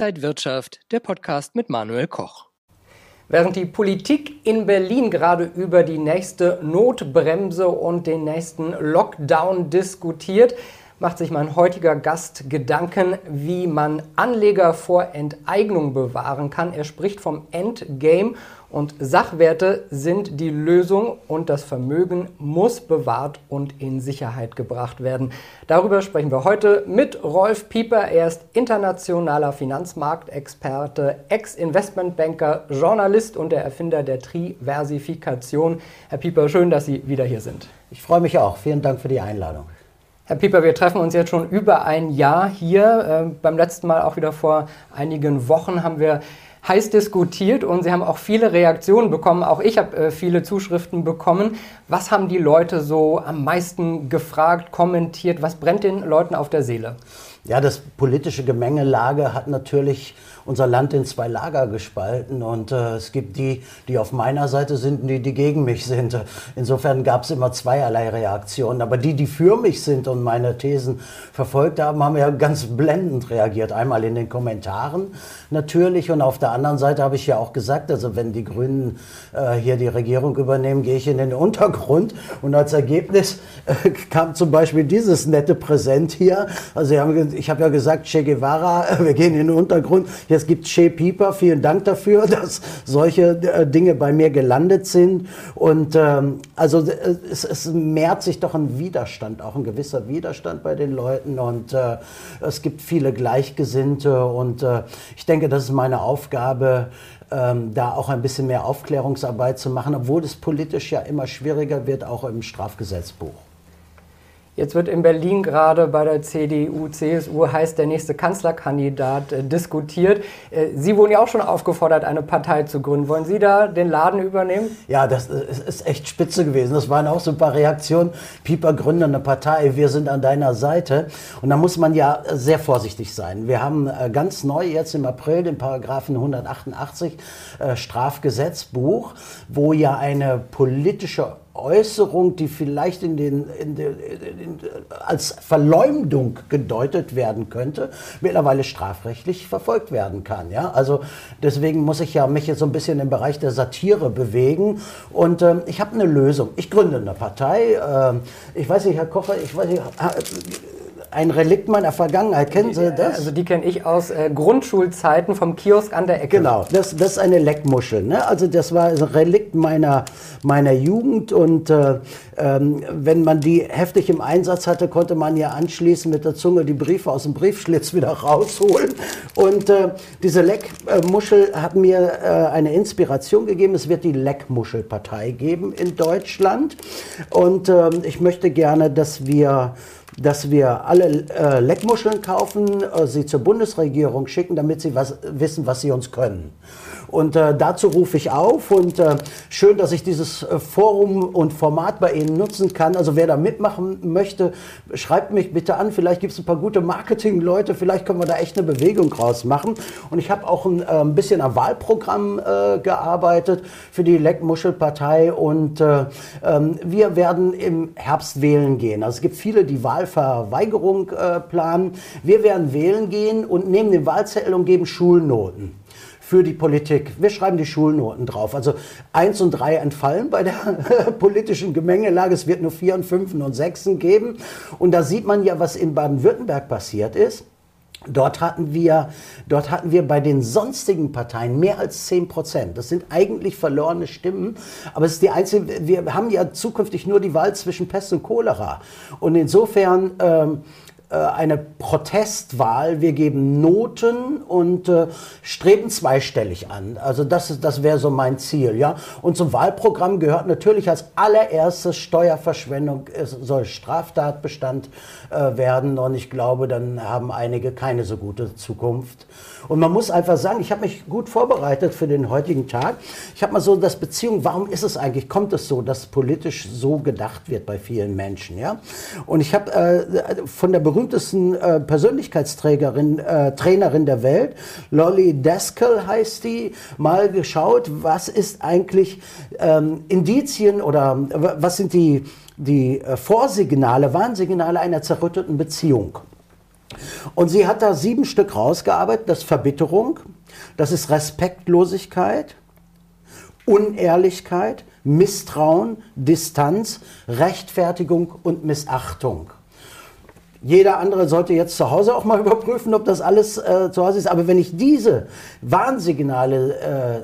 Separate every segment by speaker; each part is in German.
Speaker 1: Inside Wirtschaft, der Podcast mit Manuel Koch.
Speaker 2: Während die Politik in Berlin gerade über die nächste Notbremse und den nächsten Lockdown diskutiert, macht sich mein heutiger Gast Gedanken, wie man Anleger vor Enteignung bewahren kann. Er spricht vom Endgame und Sachwerte sind die Lösung und das Vermögen muss bewahrt und in Sicherheit gebracht werden. Darüber sprechen wir heute mit Rolf Pieper. Er ist internationaler Finanzmarktexperte, Ex-Investmentbanker, Journalist und der Erfinder der Triversifikation. Herr Pieper, schön, dass Sie wieder hier sind.
Speaker 3: Ich freue mich auch. Vielen Dank für die Einladung.
Speaker 2: Herr Pieper, wir treffen uns jetzt schon über ein Jahr hier. Äh, beim letzten Mal, auch wieder vor einigen Wochen, haben wir heiß diskutiert und Sie haben auch viele Reaktionen bekommen. Auch ich habe äh, viele Zuschriften bekommen. Was haben die Leute so am meisten gefragt, kommentiert? Was brennt den Leuten auf der Seele?
Speaker 3: Ja, das politische Gemengelage hat natürlich unser Land in zwei Lager gespalten und äh, es gibt die, die auf meiner Seite sind und die, die gegen mich sind. Insofern gab es immer zweierlei Reaktionen. Aber die, die für mich sind und meine Thesen verfolgt haben, haben ja ganz blendend reagiert. Einmal in den Kommentaren natürlich und auf der anderen Seite habe ich ja auch gesagt, also wenn die Grünen äh, hier die Regierung übernehmen, gehe ich in den Untergrund und als Ergebnis äh, kam zum Beispiel dieses nette Präsent hier. Also haben, ich habe ja gesagt, Che Guevara, wir gehen in den Untergrund. Jetzt gibt Shea Pieper. Vielen Dank dafür, dass solche äh, Dinge bei mir gelandet sind. Und ähm, also äh, es, es mehrt sich doch ein Widerstand, auch ein gewisser Widerstand bei den Leuten. Und äh, es gibt viele Gleichgesinnte. Und äh, ich denke, das ist meine Aufgabe, ähm, da auch ein bisschen mehr Aufklärungsarbeit zu machen, obwohl es politisch ja immer schwieriger wird, auch im Strafgesetzbuch.
Speaker 2: Jetzt wird in Berlin gerade bei der CDU, CSU heißt der nächste Kanzlerkandidat äh, diskutiert. Äh, Sie wurden ja auch schon aufgefordert, eine Partei zu gründen. Wollen Sie da den Laden übernehmen?
Speaker 3: Ja, das ist echt spitze gewesen. Das waren auch so ein paar Reaktionen. Pieper gründet eine Partei, wir sind an deiner Seite. Und da muss man ja sehr vorsichtig sein. Wir haben äh, ganz neu jetzt im April den Paragraphen 188 äh, Strafgesetzbuch, wo ja eine politische Äußerung, die vielleicht in den, in den, in, als Verleumdung gedeutet werden könnte, mittlerweile strafrechtlich verfolgt werden kann. Ja? Also deswegen muss ich ja mich jetzt so ein bisschen im Bereich der Satire bewegen. Und ähm, ich habe eine Lösung. Ich gründe eine Partei. Ähm, ich weiß nicht, Herr Kocher, ich weiß nicht, ein Relikt meiner Vergangenheit. Kennen Sie das?
Speaker 2: Also die kenne ich aus äh, Grundschulzeiten vom Kiosk an der Ecke.
Speaker 3: Genau, das, das ist eine Leckmuschel. Ne? Also das war ein Relikt meiner, meiner Jugend und äh, ähm, wenn man die heftig im Einsatz hatte, konnte man ja anschließend mit der Zunge die Briefe aus dem Briefschlitz wieder rausholen. Und äh, diese Leckmuschel hat mir äh, eine Inspiration gegeben. Es wird die Leckmuschelpartei geben in Deutschland. Und ähm, ich möchte gerne, dass wir dass wir alle äh, Leckmuscheln kaufen, äh, sie zur Bundesregierung schicken, damit sie was, wissen, was sie uns können. Und äh, dazu rufe ich auf und äh, schön, dass ich dieses äh, Forum und Format bei Ihnen nutzen kann. Also wer da mitmachen möchte, schreibt mich bitte an. Vielleicht gibt es ein paar gute Marketing-Leute, vielleicht können wir da echt eine Bewegung draus machen. Und ich habe auch ein, äh, bisschen am Wahlprogramm äh, gearbeitet für die Leckmuschelpartei und äh, ähm, wir werden im Herbst wählen gehen. Also es gibt viele, die Wahlverweigerung planen. Wir werden wählen gehen und nehmen den Wahlzettel und geben Schulnoten für die Politik. Wir schreiben die Schulnoten drauf. Also eins und drei entfallen bei der politischen Gemengelage. Es wird nur vier und fünf und sechsen geben. Und da sieht man ja, was in Baden-Württemberg passiert ist. Dort hatten, wir, dort hatten wir bei den sonstigen Parteien mehr als 10 Prozent. Das sind eigentlich verlorene Stimmen, aber es ist die einzige, wir haben ja zukünftig nur die Wahl zwischen Pest und Cholera. Und insofern ähm, äh, eine Protestwahl. Wir geben Noten und äh, streben zweistellig an. Also das, das wäre so mein Ziel. Ja? Und zum Wahlprogramm gehört natürlich als allererstes Steuerverschwendung. Es soll Straftatbestand äh, werden. Und ich glaube, dann haben einige keine so gute Zukunft. Und man muss einfach sagen, ich habe mich gut vorbereitet für den heutigen Tag. Ich habe mal so das Beziehung, warum ist es eigentlich, kommt es so, dass politisch so gedacht wird bei vielen Menschen? Ja? Und ich habe äh, von der berühmtesten äh, Persönlichkeitsträgerin, äh, Trainerin der Welt, Lolly Daskell heißt die, mal geschaut, was ist eigentlich ähm, Indizien oder was sind die, die äh, Vorsignale, Warnsignale einer zerrütteten Beziehung? Und sie hat da sieben Stück rausgearbeitet. Das ist Verbitterung, das ist Respektlosigkeit, Unehrlichkeit, Misstrauen, Distanz, Rechtfertigung und Missachtung. Jeder andere sollte jetzt zu Hause auch mal überprüfen, ob das alles äh, zu Hause ist. Aber wenn ich diese Warnsignale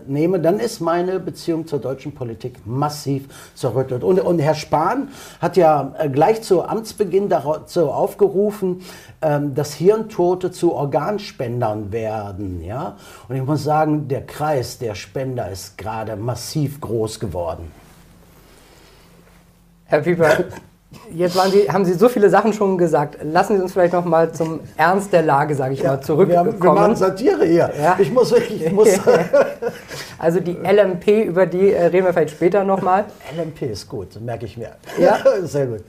Speaker 3: äh, nehme, dann ist meine Beziehung zur deutschen Politik massiv zerrüttet. Und, und Herr Spahn hat ja äh, gleich zu Amtsbeginn dazu aufgerufen, ähm, dass Hirntote zu Organspendern werden. Ja? Und ich muss sagen, der Kreis der Spender ist gerade massiv groß geworden.
Speaker 2: Herr Pieper, Jetzt Sie, haben Sie so viele Sachen schon gesagt. Lassen Sie uns vielleicht noch mal zum Ernst der Lage, sage ich ja, mal, zurückkommen.
Speaker 3: Wir, wir machen Satire hier. Ja. Ich muss wirklich. muss
Speaker 2: also die LMP, über die äh, reden wir vielleicht später noch mal.
Speaker 3: LMP ist gut, merke ich mir.
Speaker 2: Ja, sehr gut.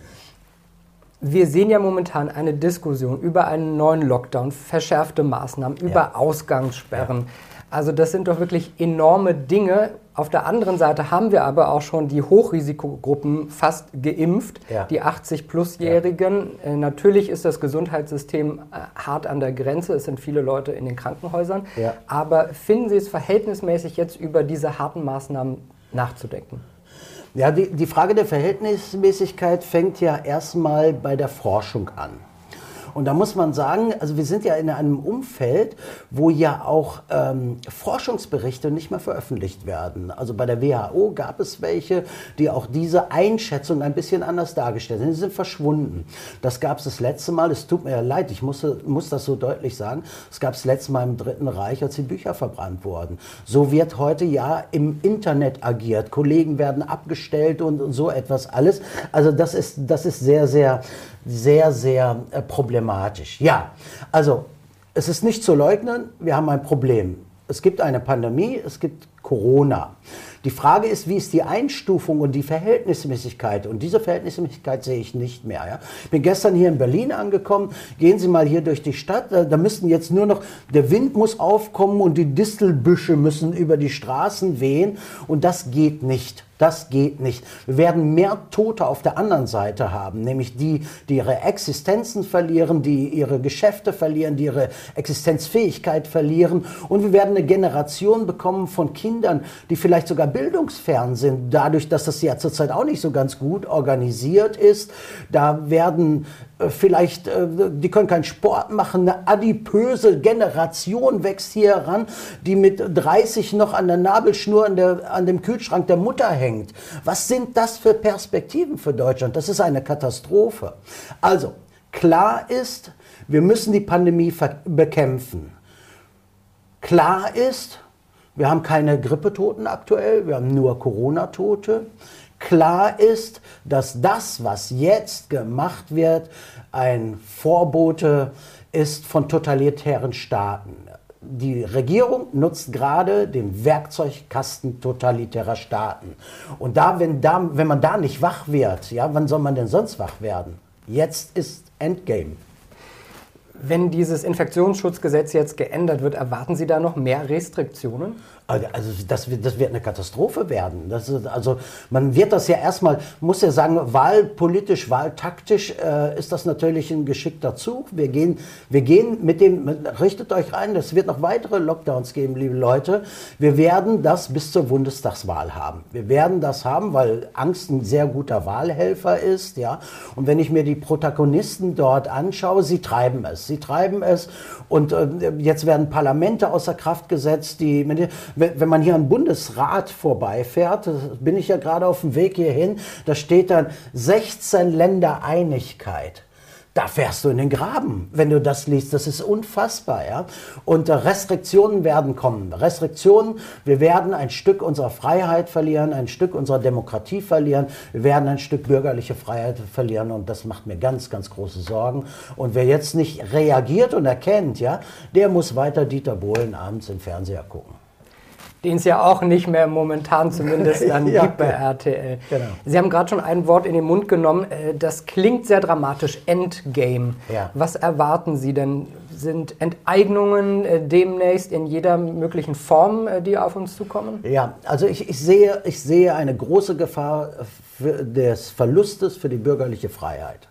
Speaker 2: Wir sehen ja momentan eine Diskussion über einen neuen Lockdown, verschärfte Maßnahmen, über ja. Ausgangssperren. Ja. Also das sind doch wirklich enorme Dinge. Auf der anderen Seite haben wir aber auch schon die Hochrisikogruppen fast geimpft, ja. die 80-Plus-Jährigen. Ja. Äh, natürlich ist das Gesundheitssystem äh, hart an der Grenze. Es sind viele Leute in den Krankenhäusern. Ja. Aber finden Sie es verhältnismäßig jetzt über diese harten Maßnahmen nachzudenken?
Speaker 3: Ja, die, die Frage der Verhältnismäßigkeit fängt ja erstmal bei der Forschung an. Und da muss man sagen, also wir sind ja in einem Umfeld, wo ja auch ähm, Forschungsberichte nicht mehr veröffentlicht werden. Also bei der WHO gab es welche, die auch diese Einschätzung ein bisschen anders dargestellt sind. Die sind verschwunden. Das gab es das letzte Mal, es tut mir ja leid, ich muss, muss das so deutlich sagen, es gab es letzte Mal im Dritten Reich, als die Bücher verbrannt wurden. So wird heute ja im Internet agiert. Kollegen werden abgestellt und, und so etwas alles. Also das ist, das ist sehr, sehr, sehr, sehr äh, problematisch. Ja, also es ist nicht zu leugnen, wir haben ein Problem. Es gibt eine Pandemie, es gibt Corona. Die Frage ist, wie ist die Einstufung und die Verhältnismäßigkeit? Und diese Verhältnismäßigkeit sehe ich nicht mehr. Ja? Ich bin gestern hier in Berlin angekommen. Gehen Sie mal hier durch die Stadt. Da müssten jetzt nur noch, der Wind muss aufkommen und die Distelbüsche müssen über die Straßen wehen. Und das geht nicht. Das geht nicht. Wir werden mehr Tote auf der anderen Seite haben, nämlich die, die ihre Existenzen verlieren, die ihre Geschäfte verlieren, die ihre Existenzfähigkeit verlieren. Und wir werden eine Generation bekommen von Kindern, die vielleicht sogar bildungsfern sind, dadurch, dass das ja zurzeit auch nicht so ganz gut organisiert ist. Da werden vielleicht, äh, die können keinen Sport machen, eine adipöse Generation wächst hier heran, die mit 30 noch an der Nabelschnur an, der, an dem Kühlschrank der Mutter hängt. Was sind das für Perspektiven für Deutschland? Das ist eine Katastrophe. Also, klar ist, wir müssen die Pandemie bekämpfen. Klar ist, wir haben keine Grippetoten aktuell, wir haben nur Corona-Tote. Klar ist, dass das, was jetzt gemacht wird, ein Vorbote ist von totalitären Staaten. Die Regierung nutzt gerade den Werkzeugkasten totalitärer Staaten. Und da wenn, da, wenn man da nicht wach wird, ja, wann soll man denn sonst wach werden? Jetzt ist Endgame.
Speaker 2: Wenn dieses Infektionsschutzgesetz jetzt geändert wird, erwarten Sie da noch mehr Restriktionen?
Speaker 3: Also das, das wird eine Katastrophe werden. Ist, also man wird das ja erstmal, muss ja sagen, wahlpolitisch, wahltaktisch äh, ist das natürlich ein geschickter Zug. Wir gehen, wir gehen mit dem, richtet euch ein, es wird noch weitere Lockdowns geben, liebe Leute. Wir werden das bis zur Bundestagswahl haben. Wir werden das haben, weil Angst ein sehr guter Wahlhelfer ist. Ja? Und wenn ich mir die Protagonisten dort anschaue, sie treiben es. Sie treiben es und äh, jetzt werden Parlamente außer Kraft gesetzt, die wenn man hier am Bundesrat vorbeifährt, bin ich ja gerade auf dem Weg hierhin, da steht dann 16 Länder Einigkeit da fährst du in den Graben, wenn du das liest. Das ist unfassbar. Ja? Und äh, Restriktionen werden kommen. Restriktionen, wir werden ein Stück unserer Freiheit verlieren, ein Stück unserer Demokratie verlieren, wir werden ein Stück bürgerliche Freiheit verlieren und das macht mir ganz, ganz große Sorgen. Und wer jetzt nicht reagiert und erkennt, ja, der muss weiter Dieter Bohlen abends im Fernseher gucken
Speaker 2: den es ja auch nicht mehr momentan zumindest dann ja, gibt bei RTL. Genau. Sie haben gerade schon ein Wort in den Mund genommen, äh, das klingt sehr dramatisch, Endgame. Ja. Was erwarten Sie denn? Sind Enteignungen äh, demnächst in jeder möglichen Form, äh, die auf uns zukommen?
Speaker 3: Ja, also ich, ich, sehe, ich sehe eine große Gefahr des Verlustes für die bürgerliche Freiheit.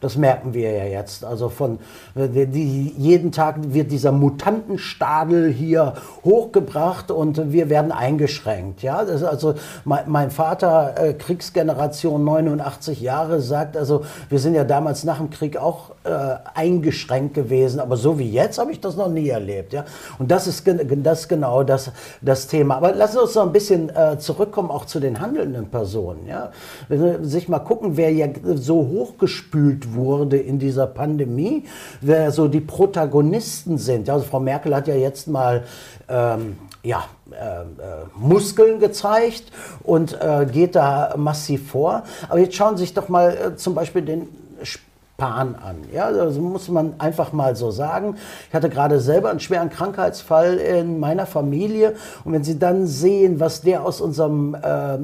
Speaker 3: Das merken wir ja jetzt. Also von die, jeden Tag wird dieser Mutantenstadel hier hochgebracht und wir werden eingeschränkt. Ja, also mein, mein Vater, äh, Kriegsgeneration 89 Jahre, sagt also, wir sind ja damals nach dem Krieg auch äh, eingeschränkt gewesen, aber so wie jetzt habe ich das noch nie erlebt. Ja, und das ist, das genau das, das Thema. Aber Sie uns noch ein bisschen äh, zurückkommen auch zu den handelnden Personen. Ja, wenn Sie sich mal gucken, wer ja so hochgespült wurde in dieser Pandemie, wer so die Protagonisten sind. Also Frau Merkel hat ja jetzt mal ähm, ja, äh, äh, Muskeln gezeigt und äh, geht da massiv vor. Aber jetzt schauen Sie sich doch mal äh, zum Beispiel den Pan an. Ja, das muss man einfach mal so sagen. Ich hatte gerade selber einen schweren Krankheitsfall in meiner Familie und wenn Sie dann sehen, was der aus unserem, äh,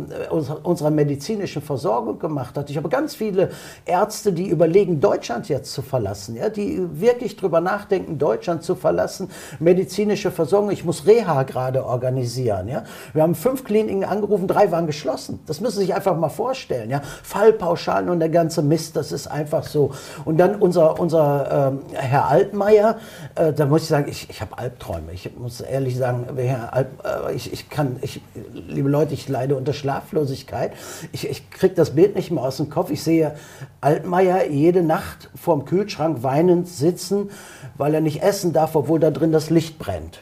Speaker 3: unserer medizinischen Versorgung gemacht hat. Ich habe ganz viele Ärzte, die überlegen, Deutschland jetzt zu verlassen, ja, die wirklich drüber nachdenken, Deutschland zu verlassen, medizinische Versorgung. Ich muss Reha gerade organisieren. Ja. Wir haben fünf Kliniken angerufen, drei waren geschlossen. Das müssen Sie sich einfach mal vorstellen. Ja. Fallpauschalen und der ganze Mist, das ist einfach so. Und dann unser, unser ähm, Herr Altmaier, äh, da muss ich sagen, ich, ich habe Albträume. Ich muss ehrlich sagen, Herr Alp, äh, ich, ich kann, ich, liebe Leute, ich leide unter Schlaflosigkeit. Ich, ich kriege das Bild nicht mehr aus dem Kopf. Ich sehe Altmaier jede Nacht vorm Kühlschrank weinend sitzen, weil er nicht essen darf, obwohl da drin das Licht brennt.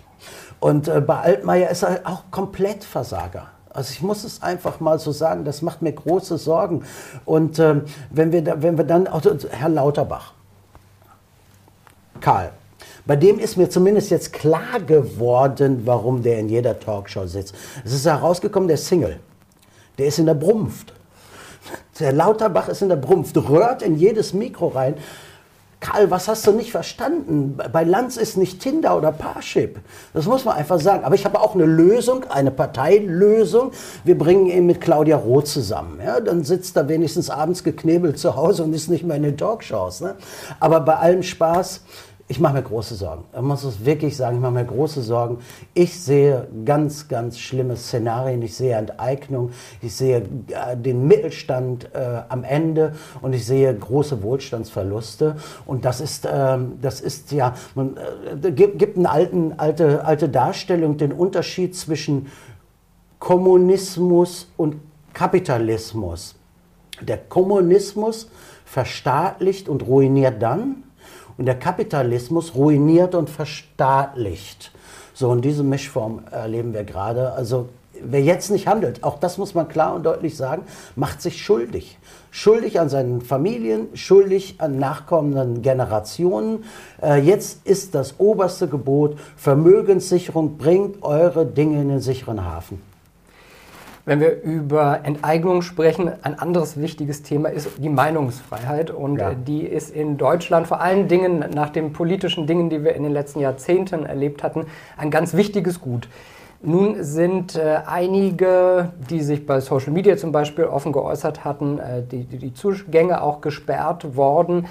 Speaker 3: Und äh, bei Altmaier ist er auch komplett Versager. Also ich muss es einfach mal so sagen, das macht mir große Sorgen. Und ähm, wenn, wir da, wenn wir dann, auch Herr Lauterbach, Karl, bei dem ist mir zumindest jetzt klar geworden, warum der in jeder Talkshow sitzt. Es ist herausgekommen, der Single, der ist in der Brumpft. Der Lauterbach ist in der Brumpft, rührt in jedes Mikro rein. Karl, was hast du nicht verstanden? Bei Lanz ist nicht Tinder oder Parship. Das muss man einfach sagen. Aber ich habe auch eine Lösung, eine Parteilösung. Wir bringen ihn mit Claudia Roth zusammen. Ja? Dann sitzt er wenigstens abends geknebelt zu Hause und ist nicht mehr in den Talkshows. Ne? Aber bei allem Spaß, ich mache mir große Sorgen. Ich muss es wirklich sagen, ich mache mir große Sorgen. Ich sehe ganz, ganz schlimme Szenarien. Ich sehe Enteignung, ich sehe äh, den Mittelstand äh, am Ende und ich sehe große Wohlstandsverluste. Und das ist, äh, das ist ja, man äh, gibt eine alten, alte, alte Darstellung, den Unterschied zwischen Kommunismus und Kapitalismus. Der Kommunismus verstaatlicht und ruiniert dann und der Kapitalismus ruiniert und verstaatlicht. So, und diese Mischform erleben wir gerade. Also wer jetzt nicht handelt, auch das muss man klar und deutlich sagen, macht sich schuldig. Schuldig an seinen Familien, schuldig an nachkommenden Generationen. Äh, jetzt ist das oberste Gebot, Vermögenssicherung, bringt eure Dinge in den sicheren Hafen.
Speaker 2: Wenn wir über Enteignung sprechen, ein anderes wichtiges Thema ist die Meinungsfreiheit. Und ja. die ist in Deutschland vor allen Dingen nach den politischen Dingen, die wir in den letzten Jahrzehnten erlebt hatten, ein ganz wichtiges Gut. Nun sind äh, einige, die sich bei Social Media zum Beispiel offen geäußert hatten, äh, die, die Zugänge auch gesperrt worden.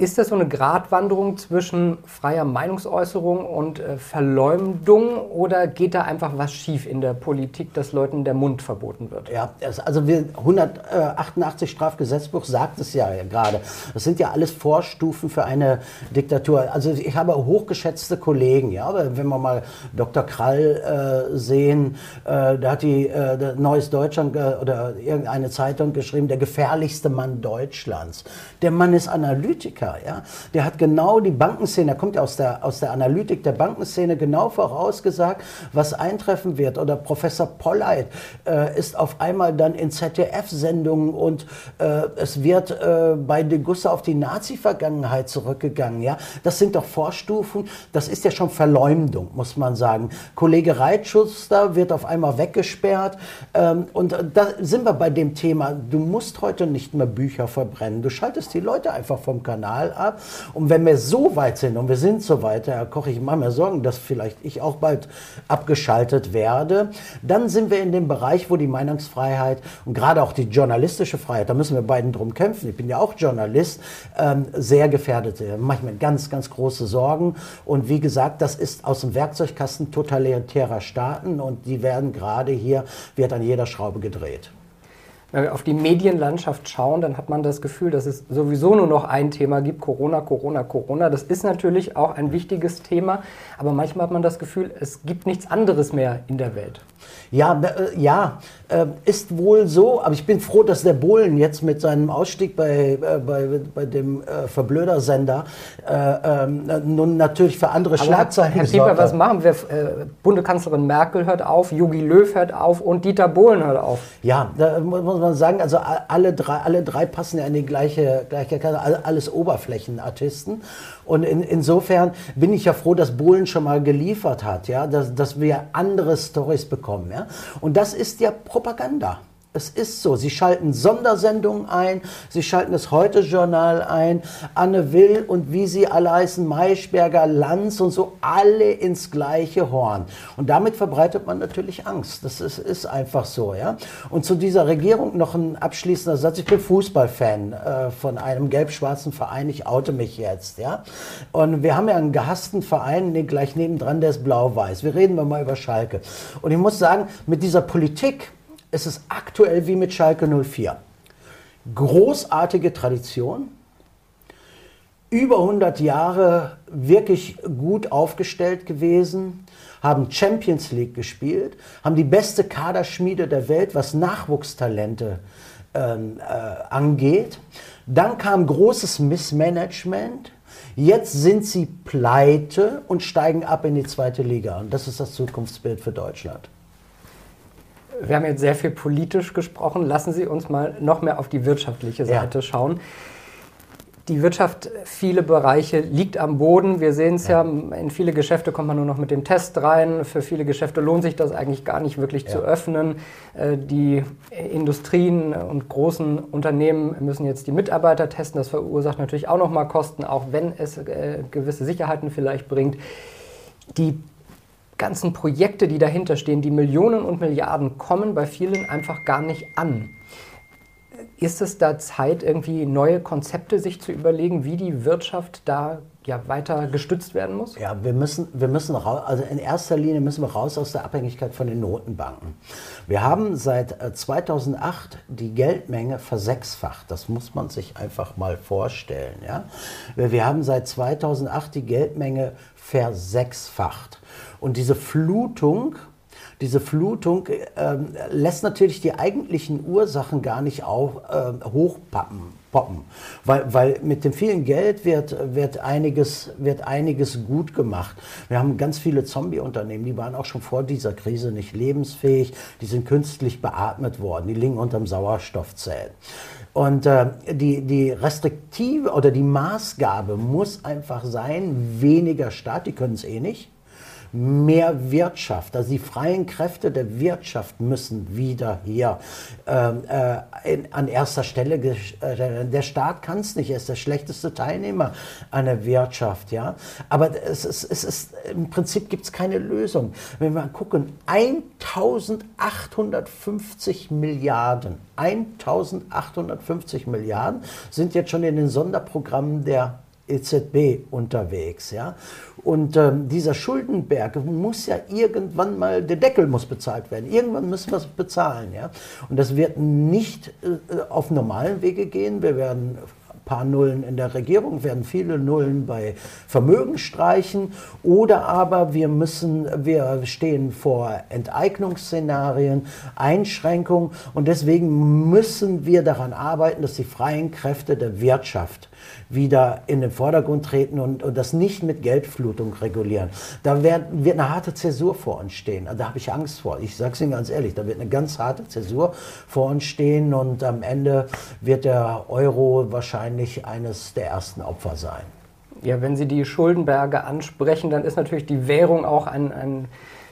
Speaker 2: Ist das so eine Gratwanderung zwischen freier Meinungsäußerung und äh, Verleumdung oder geht da einfach was schief in der Politik, dass Leuten der Mund verboten wird?
Speaker 3: Ja, also wir 188 Strafgesetzbuch sagt es ja, gerade. Das sind ja alles Vorstufen für eine Diktatur. Also ich habe hochgeschätzte Kollegen, ja, wenn wir mal Dr. Krall äh, sehen, äh, da hat die äh, Neues Deutschland äh, oder irgendeine Zeitung geschrieben, der gefährlichste Mann Deutschlands. Der Mann ist Analytiker. Ja? Der hat genau die Bankenszene, er kommt ja aus der, aus der Analytik der Bankenszene, genau vorausgesagt, was eintreffen wird. Oder Professor Polleit äh, ist auf einmal dann in ZDF-Sendungen und äh, es wird äh, bei de Gusse auf die Nazi-Vergangenheit zurückgegangen. Ja? Das sind doch Vorstufen, das ist ja schon Verleumdung, muss man sagen. Kollege Reitschuster wird auf einmal weggesperrt. Ähm, und da sind wir bei dem Thema, du musst heute nicht mehr Bücher verbrennen. Du schaltest die Leute einfach vom Kanal Kanal ab. Und wenn wir so weit sind, und wir sind so weit, Herr Koch, ich mache mir Sorgen, dass vielleicht ich auch bald abgeschaltet werde, dann sind wir in dem Bereich, wo die Meinungsfreiheit und gerade auch die journalistische Freiheit, da müssen wir beiden drum kämpfen, ich bin ja auch Journalist, ähm, sehr gefährdet. Da mache ich mir ganz, ganz große Sorgen. Und wie gesagt, das ist aus dem Werkzeugkasten totalitärer Staaten und die werden gerade hier, wird an jeder Schraube gedreht.
Speaker 2: Wenn wir auf die Medienlandschaft schauen, dann hat man das Gefühl, dass es sowieso nur noch ein Thema gibt, Corona, Corona, Corona. Das ist natürlich auch ein wichtiges Thema, aber manchmal hat man das Gefühl, es gibt nichts anderes mehr in der Welt.
Speaker 3: Ja, äh, ja, äh, ist wohl so, aber ich bin froh, dass der Bohlen jetzt mit seinem Ausstieg bei, äh, bei, bei dem äh, Verblöder-Sender äh, ähm, nun natürlich für andere aber Schlagzeilen
Speaker 2: Herr Pieper, was machen wir? Äh, Bundeskanzlerin Merkel hört auf, Jogi Löw hört auf und Dieter Bohlen hört auf.
Speaker 3: Ja, da muss man sagen, also alle drei, alle drei passen ja in die gleiche, gleiche alles Oberflächenartisten. Und in, insofern bin ich ja froh, dass Bohlen schon mal geliefert hat, ja, dass, dass wir andere Stories bekommen. Ja. Und das ist ja Propaganda. Es ist so. Sie schalten Sondersendungen ein, Sie schalten das Heute-Journal ein, Anne Will und wie sie alle heißen, Maischberger, Lanz und so, alle ins gleiche Horn. Und damit verbreitet man natürlich Angst. Das ist, ist einfach so. Ja? Und zu dieser Regierung noch ein abschließender Satz. Ich bin Fußballfan äh, von einem gelb-schwarzen Verein. Ich oute mich jetzt. Ja? Und wir haben ja einen gehassten Verein, den gleich nebendran, der ist blau-weiß. Wir reden mal über Schalke. Und ich muss sagen, mit dieser Politik, es ist aktuell wie mit Schalke 04. Großartige Tradition, über 100 Jahre wirklich gut aufgestellt gewesen, haben Champions League gespielt, haben die beste Kaderschmiede der Welt, was Nachwuchstalente ähm, äh, angeht. Dann kam großes Missmanagement. Jetzt sind sie pleite und steigen ab in die zweite Liga. Und das ist das Zukunftsbild für Deutschland.
Speaker 2: Wir haben jetzt sehr viel politisch gesprochen. Lassen Sie uns mal noch mehr auf die wirtschaftliche Seite ja. schauen. Die Wirtschaft, viele Bereiche liegt am Boden. Wir sehen es ja. ja. in viele Geschäfte kommt man nur noch mit dem Test rein. Für viele Geschäfte lohnt sich das eigentlich gar nicht wirklich ja. zu öffnen. Äh, die Industrien und großen Unternehmen müssen jetzt die Mitarbeiter testen. Das verursacht natürlich auch noch mal Kosten, auch wenn es äh, gewisse Sicherheiten vielleicht bringt. Die ganzen Projekte, die dahinter stehen, die Millionen und Milliarden, kommen bei vielen einfach gar nicht an. Ist es da Zeit, irgendwie neue Konzepte sich zu überlegen, wie die Wirtschaft da ja weiter gestützt werden muss?
Speaker 3: Ja, wir müssen, wir müssen raus, also in erster Linie müssen wir raus aus der Abhängigkeit von den Notenbanken. Wir haben seit 2008 äh, die Geldmenge versechsfacht. Das muss man sich einfach mal vorstellen. Ja? Wir haben seit 2008 die Geldmenge versechsfacht. Und diese Flutung, diese Flutung äh, lässt natürlich die eigentlichen Ursachen gar nicht auch, äh, hochpappen. Poppen. Weil, weil mit dem vielen Geld wird, wird, einiges, wird einiges gut gemacht. Wir haben ganz viele Zombie-Unternehmen, die waren auch schon vor dieser Krise nicht lebensfähig, die sind künstlich beatmet worden, die liegen unterm Sauerstoffzelt. Und äh, die, die Restriktive oder die Maßgabe muss einfach sein, weniger Staat, die können es eh nicht mehr Wirtschaft. Also die freien Kräfte der Wirtschaft müssen wieder hier ähm, äh, in, an erster Stelle. Äh, der Staat kann es nicht, er ist der schlechteste Teilnehmer einer Wirtschaft. Ja? Aber es ist, es ist, im Prinzip gibt es keine Lösung. Wenn wir gucken, 1850 Milliarden, 1850 Milliarden sind jetzt schon in den Sonderprogrammen der EZB unterwegs. Ja? Und ähm, dieser Schuldenberg muss ja irgendwann mal, der Deckel muss bezahlt werden. Irgendwann müssen wir es bezahlen. Ja? Und das wird nicht äh, auf normalen Wege gehen. Wir werden paar Nullen in der Regierung, werden viele Nullen bei Vermögen streichen oder aber wir müssen, wir stehen vor Enteignungsszenarien, Einschränkungen und deswegen müssen wir daran arbeiten, dass die freien Kräfte der Wirtschaft wieder in den Vordergrund treten und, und das nicht mit Geldflutung regulieren. Da wird, wird eine harte Zäsur vor uns stehen. Da habe ich Angst vor. Ich sage es Ihnen ganz ehrlich, da wird eine ganz harte Zäsur vor uns stehen und am Ende wird der Euro wahrscheinlich eines der ersten Opfer sein.
Speaker 2: Ja, wenn Sie die Schuldenberge ansprechen, dann ist natürlich die Währung auch ein, ein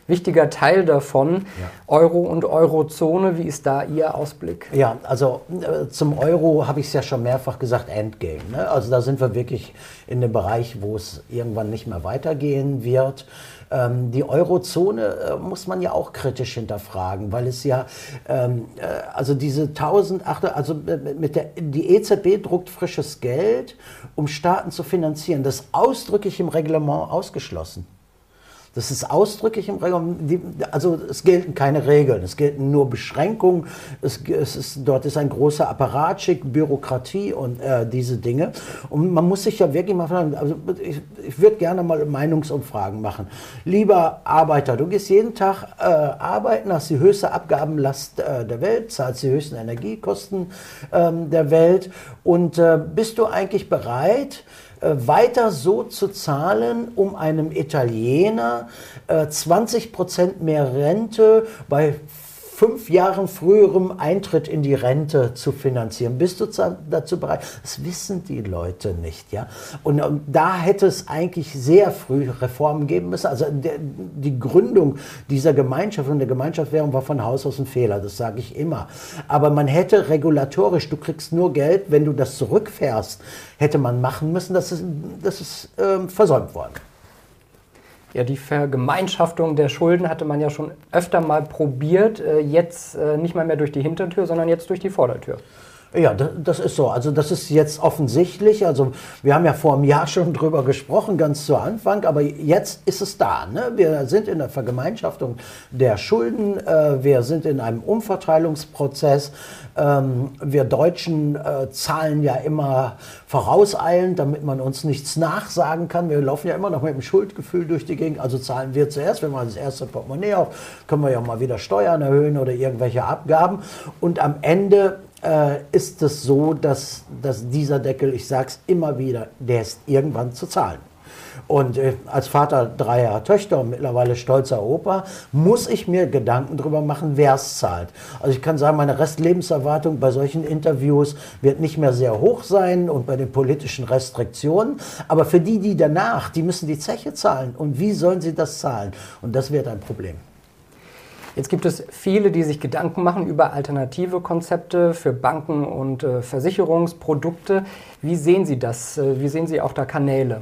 Speaker 2: wichtiger Teil davon. Ja. Euro und Eurozone, wie ist da Ihr Ausblick?
Speaker 3: Ja, also äh, zum Euro habe ich es ja schon mehrfach gesagt, Endgame. Ne? Also da sind wir wirklich in dem Bereich, wo es irgendwann nicht mehr weitergehen wird. Ähm, die Eurozone äh, muss man ja auch kritisch hinterfragen, weil es ja, ähm, äh, also diese 1008, also mit der, die EZB druckt frisches Geld, um Staaten zu finanzieren. Das ist ausdrücklich im Reglement ausgeschlossen. Das ist ausdrücklich im Regeln. Also es gelten keine Regeln, es gelten nur Beschränkungen. Es, es ist, dort ist ein großer Apparat, schick, Bürokratie und äh, diese Dinge. Und man muss sich ja wirklich mal fragen, also ich, ich würde gerne mal Meinungsumfragen machen. Lieber Arbeiter, du gehst jeden Tag äh, arbeiten, hast die höchste Abgabenlast äh, der Welt, zahlst die höchsten Energiekosten ähm, der Welt und äh, bist du eigentlich bereit, äh, weiter so zu zahlen, um einem Italiener 20 äh, Prozent mehr Rente bei fünf Jahren früherem Eintritt in die Rente zu finanzieren. Bist du dazu bereit? Das wissen die Leute nicht, ja. Und, und da hätte es eigentlich sehr früh Reformen geben müssen. Also die Gründung dieser Gemeinschaft und der Gemeinschaftswährung war von Haus aus ein Fehler, das sage ich immer. Aber man hätte regulatorisch, du kriegst nur Geld, wenn du das zurückfährst, hätte man machen müssen. Das ist, das ist äh, versäumt worden.
Speaker 2: Ja, die Vergemeinschaftung der Schulden hatte man ja schon öfter mal probiert. Äh, jetzt äh, nicht mal mehr durch die Hintertür, sondern jetzt durch die Vordertür.
Speaker 3: Ja, das ist so. Also das ist jetzt offensichtlich. Also wir haben ja vor einem Jahr schon drüber gesprochen, ganz zu Anfang, aber jetzt ist es da. Ne? Wir sind in der Vergemeinschaftung der Schulden, äh, wir sind in einem Umverteilungsprozess. Ähm, wir Deutschen äh, zahlen ja immer vorauseilend, damit man uns nichts nachsagen kann. Wir laufen ja immer noch mit dem Schuldgefühl durch die Gegend. Also zahlen wir zuerst, wenn wir das erste Portemonnaie auf, können wir ja mal wieder Steuern erhöhen oder irgendwelche Abgaben. Und am Ende äh, ist es so, dass, dass dieser Deckel, ich sage es immer wieder, der ist irgendwann zu zahlen. Und äh, als Vater dreier Töchter und mittlerweile stolzer Opa, muss ich mir Gedanken darüber machen, wer es zahlt. Also ich kann sagen, meine Restlebenserwartung bei solchen Interviews wird nicht mehr sehr hoch sein und bei den politischen Restriktionen. Aber für die, die danach, die müssen die Zeche zahlen. Und wie sollen sie das zahlen? Und das wird ein Problem.
Speaker 2: Jetzt gibt es viele, die sich Gedanken machen über alternative Konzepte für Banken und äh, Versicherungsprodukte. Wie sehen Sie das? Äh, wie sehen Sie auch da Kanäle?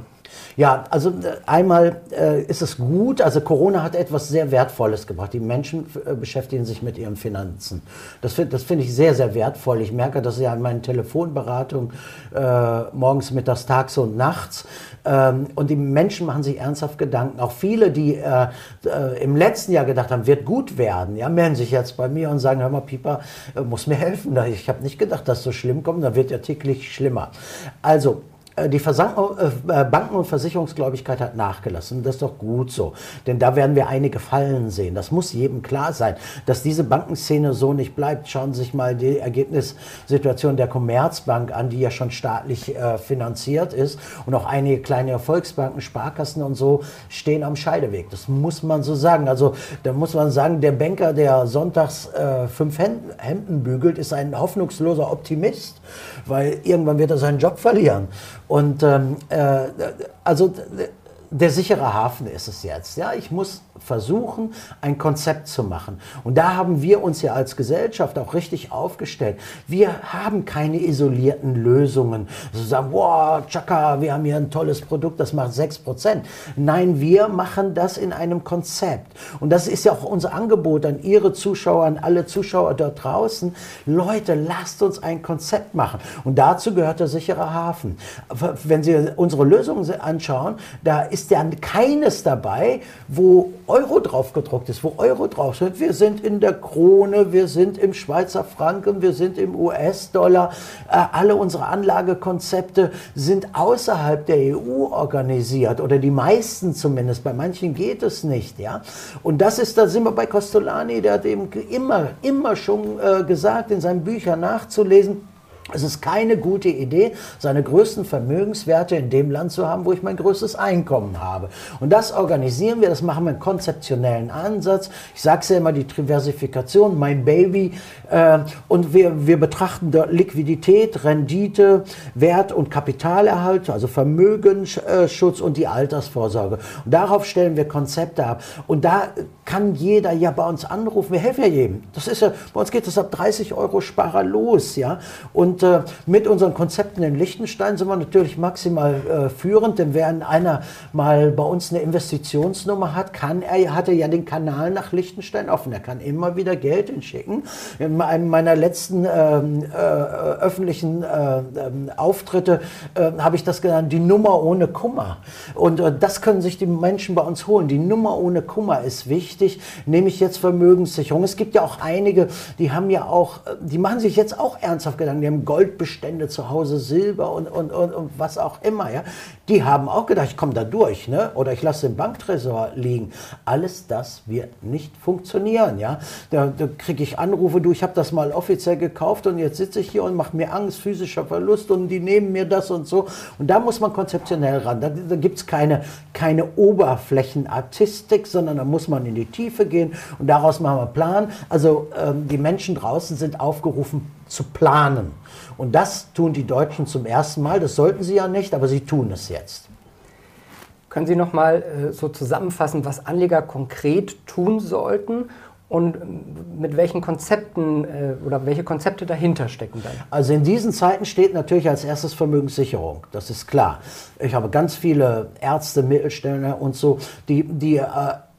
Speaker 3: Ja, also äh, einmal äh, ist es gut, also Corona hat etwas sehr Wertvolles gebracht. Die Menschen äh, beschäftigen sich mit ihren Finanzen. Das, finde ich sehr, sehr wertvoll. Ich merke das ja in meinen Telefonberatungen äh, morgens, mittags, tags und nachts. Ähm, und die Menschen machen sich ernsthaft Gedanken. Auch viele, die äh, äh, im letzten Jahr gedacht haben, wird gut werden, ja, melden sich jetzt bei mir und sagen, hör mal, Pieper, muss mir helfen. Ich habe nicht gedacht, dass es so schlimm kommt, dann wird ja täglich schlimmer. Also, äh, die Versand äh, Banken- und Versicherungsgläubigkeit hat nachgelassen. Das ist doch gut so. Denn da werden wir einige Fallen sehen. Das muss jedem klar sein. Dass diese Bankenszene so nicht bleibt, schauen Sie sich mal die Ergebnissituation der Commerzbank an, die ja schon staatlich äh, finanziert ist. Und auch einige kleine Volksbanken, Sparkassen und so stehen am Scheideweg. Das muss man so sagen. Also da muss man sagen, der Banker, der sonntags äh, fünf Hemden bügelt, ist ein hoffnungsloser Optimist, weil irgendwann wird er seinen Job verlieren. Und ähm, äh, also der sichere Hafen ist es jetzt. Ja, ich muss versuchen, ein Konzept zu machen. Und da haben wir uns ja als Gesellschaft auch richtig aufgestellt. Wir haben keine isolierten Lösungen. So sagen, wow, tschakka, wir haben hier ein tolles Produkt, das macht 6%. Nein, wir machen das in einem Konzept. Und das ist ja auch unser Angebot an Ihre Zuschauer, an alle Zuschauer dort draußen. Leute, lasst uns ein Konzept machen. Und dazu gehört der sichere Hafen. Wenn Sie unsere Lösungen anschauen, da ist ja keines dabei, wo Euro drauf gedruckt ist, wo Euro drauf sind. Wir sind in der Krone, wir sind im Schweizer Franken, wir sind im US-Dollar. Äh, alle unsere Anlagekonzepte sind außerhalb der EU organisiert oder die meisten zumindest. Bei manchen geht es nicht, ja. Und das ist, da sind wir bei Costolani, der hat eben immer, immer schon äh, gesagt, in seinen Büchern nachzulesen, es ist keine gute Idee, seine größten Vermögenswerte in dem Land zu haben, wo ich mein größtes Einkommen habe. Und das organisieren wir, das machen wir einen konzeptionellen Ansatz. Ich sage es ja immer, die Diversifikation, mein Baby. Äh, und wir, wir betrachten Liquidität, Rendite, Wert- und Kapitalerhalt, also Vermögensschutz und die Altersvorsorge. Und darauf stellen wir Konzepte ab. Und da kann jeder ja bei uns anrufen. Wir helfen ja jedem. Das ist ja, bei uns geht es ab 30 Euro Sparer los, ja. Und Und äh, mit unseren Konzepten in Liechtenstein sind wir natürlich maximal äh, führend, denn wer einer mal bei uns eine Investitionsnummer hat, kann er, hat er ja den Kanal nach Liechtenstein offen. Er kann immer wieder Geld hinschicken. In einem meiner letzten ähm, äh, öffentlichen äh, ähm, Auftritte äh, habe ich das genannt, die Nummer ohne Kummer. Und äh, das können sich die Menschen bei uns holen. Die Nummer ohne Kummer ist wichtig. Nehme ich jetzt Vermögenssicherung. Es gibt ja auch einige, die haben ja auch, die machen sich jetzt auch ernsthaft Gedanken. Die haben Goldbestände zu Hause, Silber und, und, und, und was auch immer. Ja? Die haben auch gedacht, ich komme da durch. Ne? Oder ich lasse den Banktresor liegen. Alles das wird nicht funktionieren. Ja? Da, da kriege ich Anrufe, du, ich habe das mal offiziell gekauft und jetzt sitze ich hier und mache mir Angst, physischer Verlust und die nehmen mir das und so. Und da muss man konzeptionell ran. Da, da gibt es keine, keine Oberflächenartistik, sondern da muss man in die Tiefe gehen und daraus machen wir einen Plan. Also ähm, die Menschen draußen sind aufgerufen zu planen. Und das tun die Deutschen zum ersten Mal. Das sollten sie ja nicht, aber sie tun es jetzt.
Speaker 2: Können Sie noch mal äh, so zusammenfassen, was Anleger konkret tun sollten und mit welchen Konzepten äh, oder welche Konzepte dahinter stecken dann?
Speaker 3: Also in diesen Zeiten steht natürlich als erstes Vermögenssicherung, das ist klar. Ich habe ganz viele Ärzte, Mittelständler und so, die, die äh,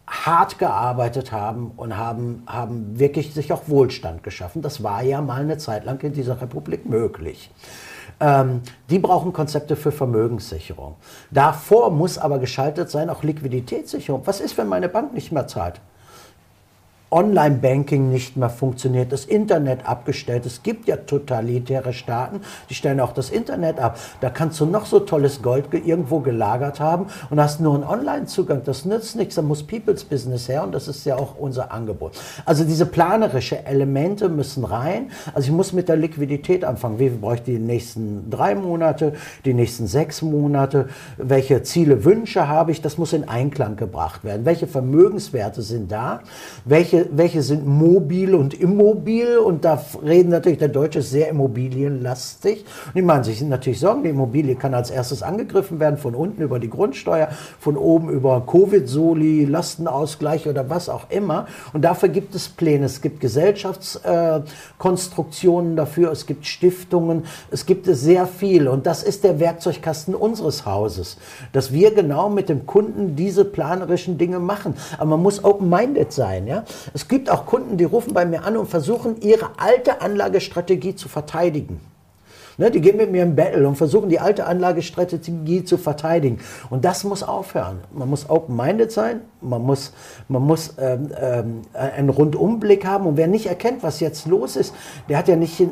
Speaker 3: hart gearbeitet haben und haben, haben wirklich sich auch Wohlstand geschaffen. Das war ja mal eine Zeit lang in dieser Republik möglich. Ähm, die brauchen Konzepte für Vermögenssicherung. Davor muss aber geschaltet sein auch Liquiditätssicherung. Was ist, wenn meine Bank nicht mehr zahlt? Online-Banking nicht mehr funktioniert, das Internet abgestellt. Es gibt ja totalitäre Staaten, die stellen auch das Internet ab. Da kannst du noch so tolles Gold irgendwo gelagert haben und hast nur einen Online-Zugang. Das nützt nichts, da muss People's Business her und das ist ja auch unser Angebot. Also diese planerische Elemente müssen rein. Also ich muss mit der Liquidität anfangen. Wie brauche ich die nächsten drei Monate, die nächsten sechs Monate? Welche Ziele, Wünsche habe ich? Das muss in Einklang gebracht werden. Welche Vermögenswerte sind da? Welche welche, welche sind mobil und immobil? Und da reden natürlich, der Deutsche sehr immobilienlastig. Und die machen sich natürlich Sorgen, die Immobilie kann als erstes angegriffen werden, von unten über die Grundsteuer, von oben über Covid-Soli, Lastenausgleich oder was auch immer. Und dafür gibt es Pläne, es gibt Gesellschaftskonstruktionen äh, dafür, es gibt Stiftungen, es gibt sehr viel. Und das ist der Werkzeugkasten unseres Hauses, dass wir genau mit dem Kunden diese planerischen Dinge machen. Aber man muss open-minded sein, ja. Es gibt auch Kunden, die rufen bei mir an und versuchen, ihre alte Anlagestrategie zu verteidigen. Ne, die gehen mit mir im Battle und versuchen, die alte Anlagestrategie zu verteidigen. Und das muss aufhören. Man muss open-minded sein, man muss, man muss ähm, ähm, einen Rundumblick haben. Und wer nicht erkennt, was jetzt los ist, der hat ja nicht,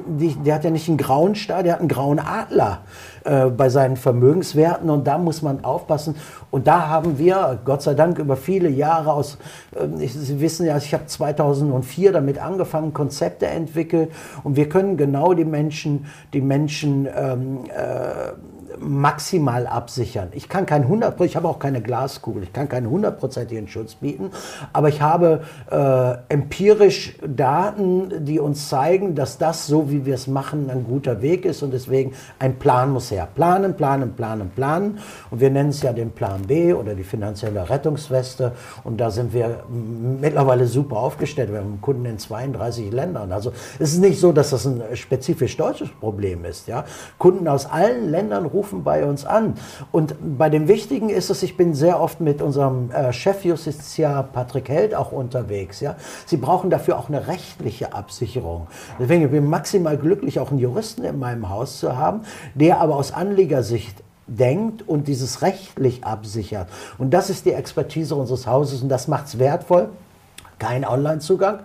Speaker 3: der hat ja nicht einen grauen Star, der hat einen grauen Adler äh, bei seinen Vermögenswerten. Und da muss man aufpassen. Und da haben wir, Gott sei Dank, über viele Jahre aus, äh, Sie wissen ja, ich habe 2004 damit angefangen, Konzepte entwickelt. Und wir können genau die Menschen, die Menschen ähm, äh, maximal absichern. Ich kann kein 100, ich habe auch keine Glaskugel, ich kann keinen hundertprozentigen Schutz bieten, aber ich habe äh, empirisch Daten, die uns zeigen, dass das, so wie wir es machen, ein guter Weg ist und deswegen ein Plan muss her. Planen, planen, planen, planen und wir nennen es ja den Plan B oder die finanzielle Rettungsweste und da sind wir mittlerweile super aufgestellt. Wir haben Kunden in 32 Ländern. Also es ist nicht so, dass das ein spezifisch deutsches Problem ist. Ja? Kunden aus allen Ländern rufen rufen bei uns an. Und bei dem Wichtigen ist es, ich bin sehr oft mit unserem äh, Chefjustiziar Patrick Held auch unterwegs. Ja? Sie brauchen dafür auch eine rechtliche Absicherung. Deswegen bin ich maximal glücklich, auch einen Juristen in meinem Haus zu haben, der aber aus Anlegersicht denkt und dieses rechtlich absichert. Und das ist die Expertise unseres Hauses und das macht es wertvoll. Kein Online-Zugang,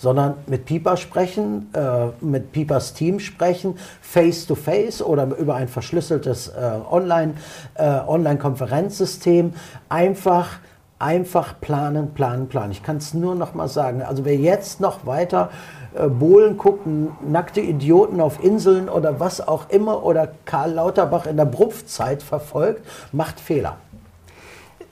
Speaker 3: sondern mit Pieper sprechen, äh, mit Piepers Team sprechen, face to face oder über ein verschlüsseltes äh, Online, äh, Online-Konferenzsystem einfach einfach planen, planen, planen. Ich kann es nur noch mal sagen. Also wer jetzt noch weiter äh, Bohlen guckt, nackte Idioten auf Inseln oder was auch immer oder Karl Lauterbach in der Brumpfzeit verfolgt, macht Fehler.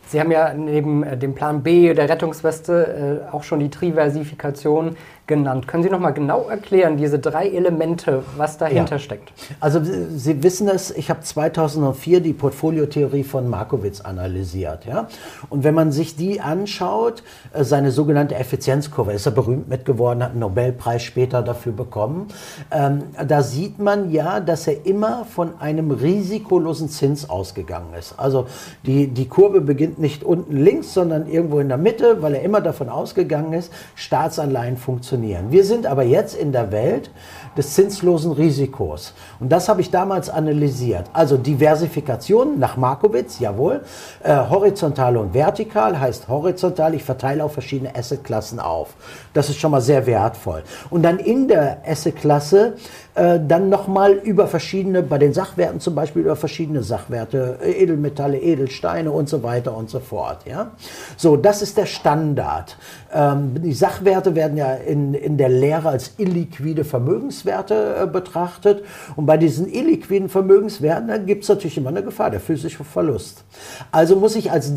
Speaker 2: Sie haben ja neben äh, dem Plan B der Rettungsweste äh, auch schon die Triversifikation genannt. Können Sie noch mal genau erklären, diese drei Elemente, was dahinter ja. steckt?
Speaker 3: Also Sie wissen es, ich habe 2004 die Portfoliotheorie von Markowitz analysiert. Ja? Und wenn man sich die anschaut, äh, seine sogenannte Effizienzkurve, ist er berühmt mit geworden, hat einen Nobelpreis später dafür bekommen, ähm, da sieht man ja, dass er immer von einem risikolosen Zins ausgegangen ist. Also die, die Kurve beginnt nicht unten links, sondern irgendwo in der Mitte, weil er immer davon ausgegangen ist, Staatsanleihen funktionieren funktionieren. Wir sind aber jetzt in der Welt des zinslosen Risikos. Und das habe ich damals analysiert. Also Diversifikation nach Markowitz, jawohl. Äh, horizontal und vertikal heißt horizontal, ich verteile auf verschiedene Assetklassen auf. Das ist schon mal sehr wertvoll. Und dann in der Assetklasse äh, dann nochmal über verschiedene, bei den Sachwerten zum Beispiel über verschiedene Sachwerte, äh, Edelmetalle, Edelsteine und so weiter und so fort. Ja? So, das ist der Standard. Ähm, die Sachwerte werden ja in, in der Lehre als illiquide Vermögenswerte äh, betrachtet. Und bei diesen illiquiden Vermögenswerten gibt es natürlich immer eine Gefahr, der physische Verlust. Also muss ich als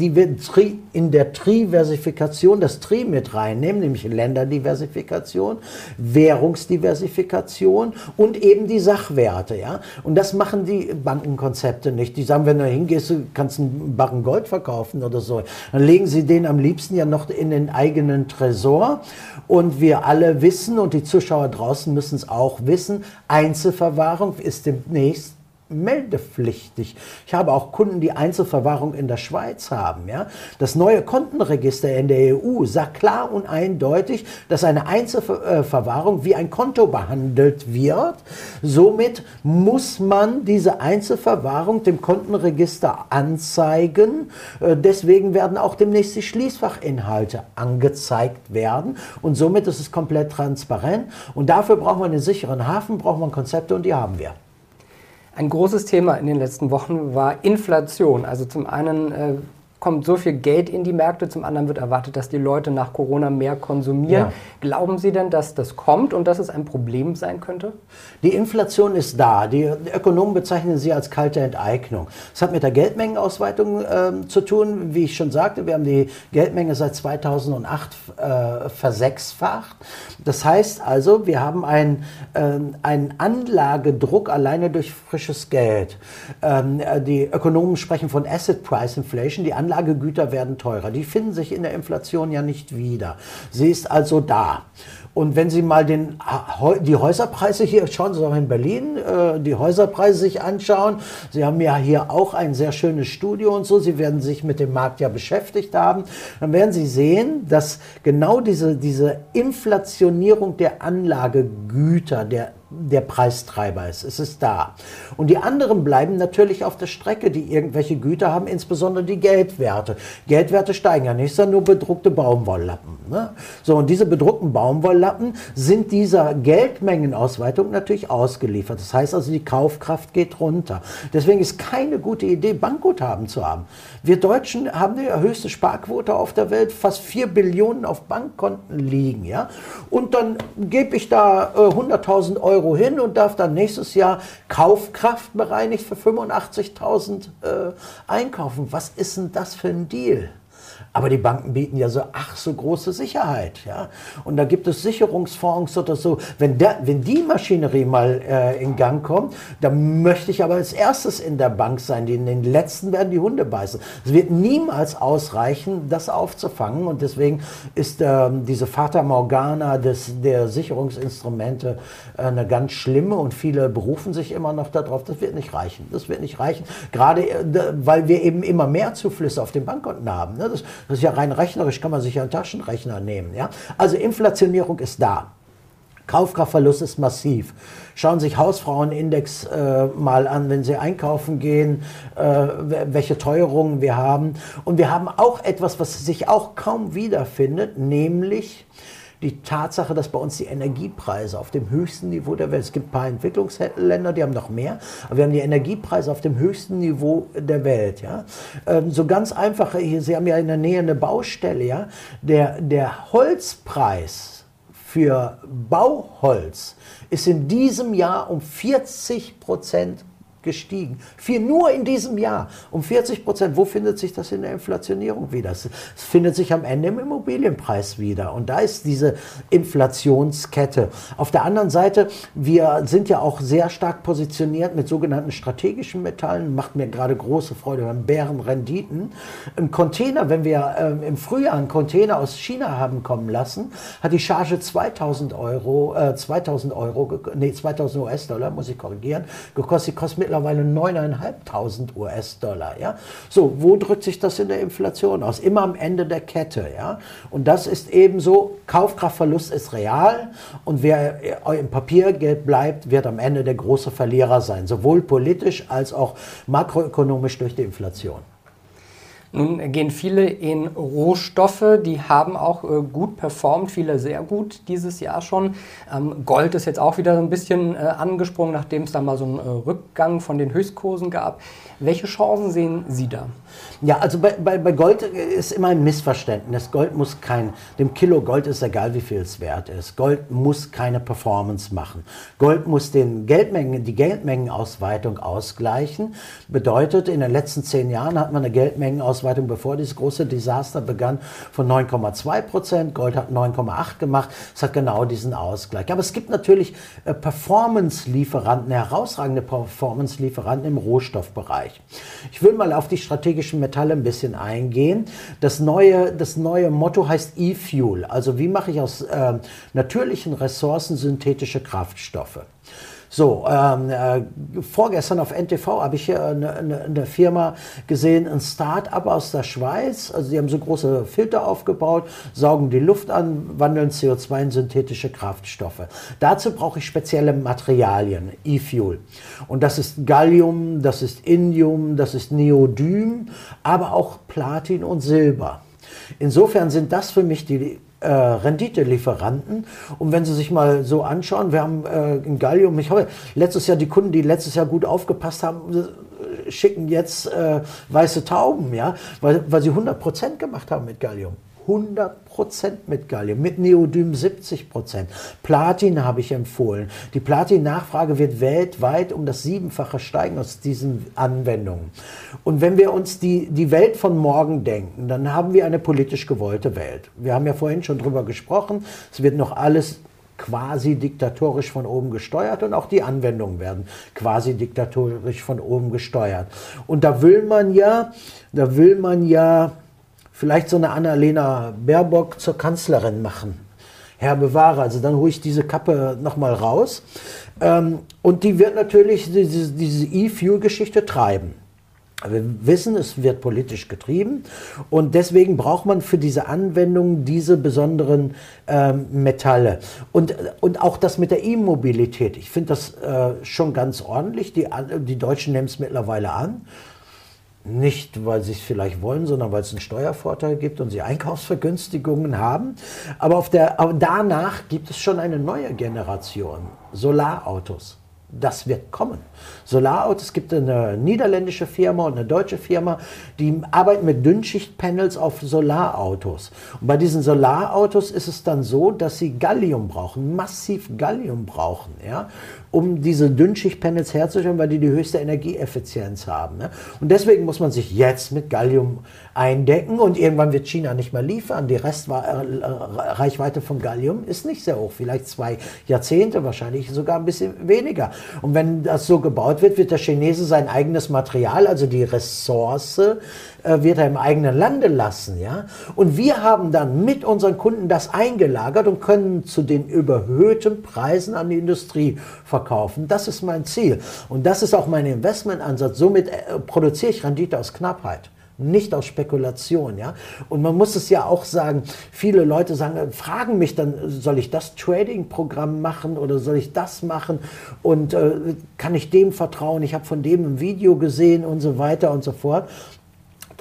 Speaker 3: in der Triversifikation das Tri mit reinnehmen, nämlich Länderdiversifikation, Währungsdiversifikation und eben die Sachwerte. Ja? Und das machen die Bankenkonzepte nicht. Die sagen, wenn du hingehst, du kannst einen Barren Gold verkaufen oder so. Dann legen sie den am liebsten ja noch in den eigenen Tresor. Und wir alle wissen, und die Zuschauer draußen müssen es auch wissen, Einzelverwahrung ist demnächst meldepflichtig. Ich habe auch Kunden, die Einzelverwahrung in der Schweiz haben. Ja? Das neue Kontenregister in der EU sagt klar und eindeutig, dass eine Einzelverwahrung wie ein Konto behandelt wird. Somit muss man diese Einzelverwahrung dem Kontenregister anzeigen. Äh, deswegen werden auch demnächst die Schließfachinhalte angezeigt werden. Und somit ist es komplett transparent. Und dafür braucht man einen sicheren Hafen, braucht man Konzepte und die haben wir.
Speaker 2: Ein großes Thema in den letzten Wochen war Inflation. Also zum einen äh, kommt so viel Geld in die Märkte, zum anderen wird erwartet, dass die Leute nach Corona mehr konsumieren. Ja. Glauben Sie denn, dass das kommt und dass es ein Problem sein könnte?
Speaker 3: Die Inflation ist da. Die Ökonomen bezeichnen sie als kalte Enteignung. Es hat mit der Geldmengenausweitung äh, zu tun. Wie ich schon sagte, wir haben die Geldmenge seit 2008 äh, versechsfacht. Das heißt also, wir haben einen, äh, einen Anlagedruck alleine durch frisches Geld. Ähm, die Ökonomen sprechen von Asset Price Inflation. Die Anlage Anlagegüter werden teurer. Die finden sich in der Inflation ja nicht wieder. Sie ist also da. Und wenn Sie mal den, die Häuserpreise hier, schauen Sie doch in Berlin, äh, die Häuserpreise sich anschauen. Sie haben ja hier auch ein sehr schönes Studio und so. Sie werden sich mit dem Markt ja beschäftigt haben. Dann werden Sie sehen, dass genau diese, diese Inflationierung der Anlagegüter, der der Preistreiber ist. Es ist da. Und die anderen bleiben natürlich auf der Strecke, die irgendwelche Güter haben, insbesondere die Geldwerte. Geldwerte steigen ja nicht, sondern nur bedruckte Baumwolllappen. Ne? So, und diese bedruckten Baumwolllappen sind dieser Geldmengenausweitung natürlich ausgeliefert. Das heißt also, die Kaufkraft geht runter. Deswegen ist keine gute Idee, Bankguthaben zu haben. Wir Deutschen haben die höchste Sparquote auf der Welt, fast 4 Billionen auf Bankkonten liegen. Ja? Und dann gebe ich da äh, 100.000 Euro Euro hin und darf dann nächstes Jahr Kaufkraft bereinigt für 85.000 äh, einkaufen. Was ist denn das für ein Deal? Aber die Banken bieten ja so, ach, so große Sicherheit. Ja? Und da gibt es Sicherungsfonds oder so. Wenn, der, wenn die Maschinerie mal äh, in Gang kommt, dann möchte ich aber als erstes in der Bank sein. Die, in den letzten werden die Hunde beißen. Es wird niemals ausreichen, das aufzufangen. Und deswegen ist ähm, diese Fata Morgana des, der Sicherungsinstrumente äh, eine ganz schlimme und viele berufen sich immer noch darauf. Das wird nicht reichen. Das wird nicht reichen. Gerade äh, weil wir eben immer mehr Zuflüsse auf den Bankkonten haben. Ne? Das, das ist ja rein rechnerisch, kann man sich ja einen Taschenrechner nehmen. Ja? Also Inflationierung ist da. Kaufkraftverlust ist massiv. Schauen sich Hausfrauenindex äh, mal an, wenn Sie einkaufen gehen, äh, welche Teuerungen wir haben. Und wir haben auch etwas, was sich auch kaum wiederfindet, nämlich die Tatsache, dass bei uns die Energiepreise auf dem höchsten Niveau der Welt, es gibt ein paar Entwicklungsländer, die haben noch mehr, aber wir haben die Energiepreise auf dem höchsten Niveau der Welt. Ja? Ähm, so ganz einfach, Sie haben ja in der Nähe eine Baustelle, ja? der, der Holzpreis für Bauholz ist in diesem Jahr um 40 Prozent gestiegen. Vier nur in diesem Jahr um 40 Prozent. Wo findet sich das in der Inflationierung wieder? Es findet sich am Ende im Immobilienpreis wieder. Und da ist diese Inflationskette. Auf der anderen Seite, wir sind ja auch sehr stark positioniert mit sogenannten strategischen Metallen. Macht mir gerade große Freude. Haben Bärenrenditen. Ein Container, wenn wir ähm, im Frühjahr einen Container aus China haben kommen lassen, hat die Charge 2000 Euro, äh, 2000 Euro, nee, 2000 US-Dollar, muss ich korrigieren, gekostet. Die kostet mittlerweile 9.500 US-Dollar. Ja? So, wo drückt sich das in der Inflation aus? Immer am Ende der Kette. Ja? Und das ist eben so, Kaufkraftverlust ist real und wer im Papiergeld bleibt, wird am Ende der große Verlierer sein, sowohl politisch als auch makroökonomisch durch die Inflation.
Speaker 2: Nun gehen viele in Rohstoffe, die haben auch äh, gut performt, viele sehr gut dieses Jahr schon. Ähm, Gold ist jetzt auch wieder so ein bisschen äh, angesprungen, nachdem es da mal so einen äh, Rückgang von den Höchstkursen gab. Welche Chancen sehen Sie da?
Speaker 3: Ja, also bei, bei, bei Gold ist immer ein Missverständnis. Gold muss kein, dem Kilo Gold ist egal, wie viel es wert ist. Gold muss keine Performance machen. Gold muss den Geldmengen, die Geldmengenausweitung ausgleichen. Bedeutet, in den letzten zehn Jahren hat man eine Geldmengenausweitung, bevor dieses große Desaster begann, von 9,2 Prozent. Gold hat 9,8 gemacht. Es hat genau diesen Ausgleich. Aber es gibt natürlich äh, Performance-Lieferanten, herausragende Performance-Lieferanten im Rohstoffbereich. Ich will mal auf die strategischen Metalle ein bisschen eingehen. Das neue, das neue Motto heißt E-Fuel. Also wie mache ich aus äh, natürlichen Ressourcen synthetische Kraftstoffe? So, ähm, äh, vorgestern auf NTV habe ich hier eine, eine, eine Firma gesehen, ein Start-up aus der Schweiz. Also die haben so große Filter aufgebaut, saugen die Luft an, wandeln CO2 in synthetische Kraftstoffe. Dazu brauche ich spezielle Materialien, E-Fuel. Und das ist Gallium, das ist Indium, das ist Neodym, aber auch Platin und Silber. Insofern sind das für mich die äh, Renditelieferanten. Und wenn Sie sich mal so anschauen, wir haben äh, in Gallium, ich habe letztes Jahr die Kunden, die letztes Jahr gut aufgepasst haben, schicken jetzt äh, weiße Tauben, ja, weil, weil sie 100 Prozent gemacht haben mit Gallium. 100% mit Gallium, mit Neodym 70% Platin habe ich empfohlen. Die Platin-Nachfrage wird weltweit um das Siebenfache steigen aus diesen Anwendungen. Und wenn wir uns die, die Welt von morgen denken, dann haben wir eine politisch gewollte Welt. Wir haben ja vorhin schon drüber gesprochen, es wird noch alles quasi diktatorisch von oben gesteuert und auch die Anwendungen werden quasi diktatorisch von oben gesteuert. Und da will man ja, da will man ja vielleicht so eine Annalena Baerbock zur Kanzlerin machen. Herr bewahre, also dann hole ich diese Kappe nochmal raus. Ähm, und die wird natürlich diese, E-Fuel-Geschichte treiben. Wir wissen, es wird politisch getrieben und deswegen braucht man für diese Anwendung diese besonderen ähm, Metalle. Und, und auch das mit der E-Mobilität. Ich finde das äh, schon ganz ordentlich. Die, die Deutschen nehmen es mittlerweile an. Nicht, weil sie es vielleicht wollen, sondern weil es einen Steuervorteil gibt und sie Einkaufsvergünstigungen haben. Aber, auf der, danach gibt es schon eine neue Generation Solarautos das wird kommen. Solarautos gibt eine niederländische Firma und eine deutsche Firma, die arbeiten mit Dünnschichtpanels auf Solarautos. Und bei diesen Solarautos ist es dann so, dass sie Gallium brauchen, massiv Gallium brauchen, ja, um diese Dünnschichtpanels herzustellen, weil die die höchste Energieeffizienz haben. Ne? Und deswegen muss man sich jetzt mit Gallium eindecken und irgendwann wird China nicht mehr liefern. Die Restreichweite äh, von Gallium ist nicht sehr hoch, vielleicht zwei Jahrzehnte, wahrscheinlich sogar ein bisschen weniger. Und wenn das so gebaut wird, wird der Chinese sein eigenes Material, also die Ressource, äh, wird er im eigenen Lande lassen. Ja? Und wir haben dann mit unseren Kunden das eingelagert und können zu den überhöhten Preisen an die Industrie verkaufen. Das ist mein Ziel. Und das ist auch mein Investmentansatz. Somit äh, produziere ich Rendite aus Knappheit nicht aus Spekulation, ja. Und man muss es ja auch sagen, viele Leute sagen, äh, fragen mich dann, soll ich das Trading-Programm machen oder soll ich das machen und äh, kann ich dem vertrauen? Ich habe von dem ein Video gesehen und so weiter und so fort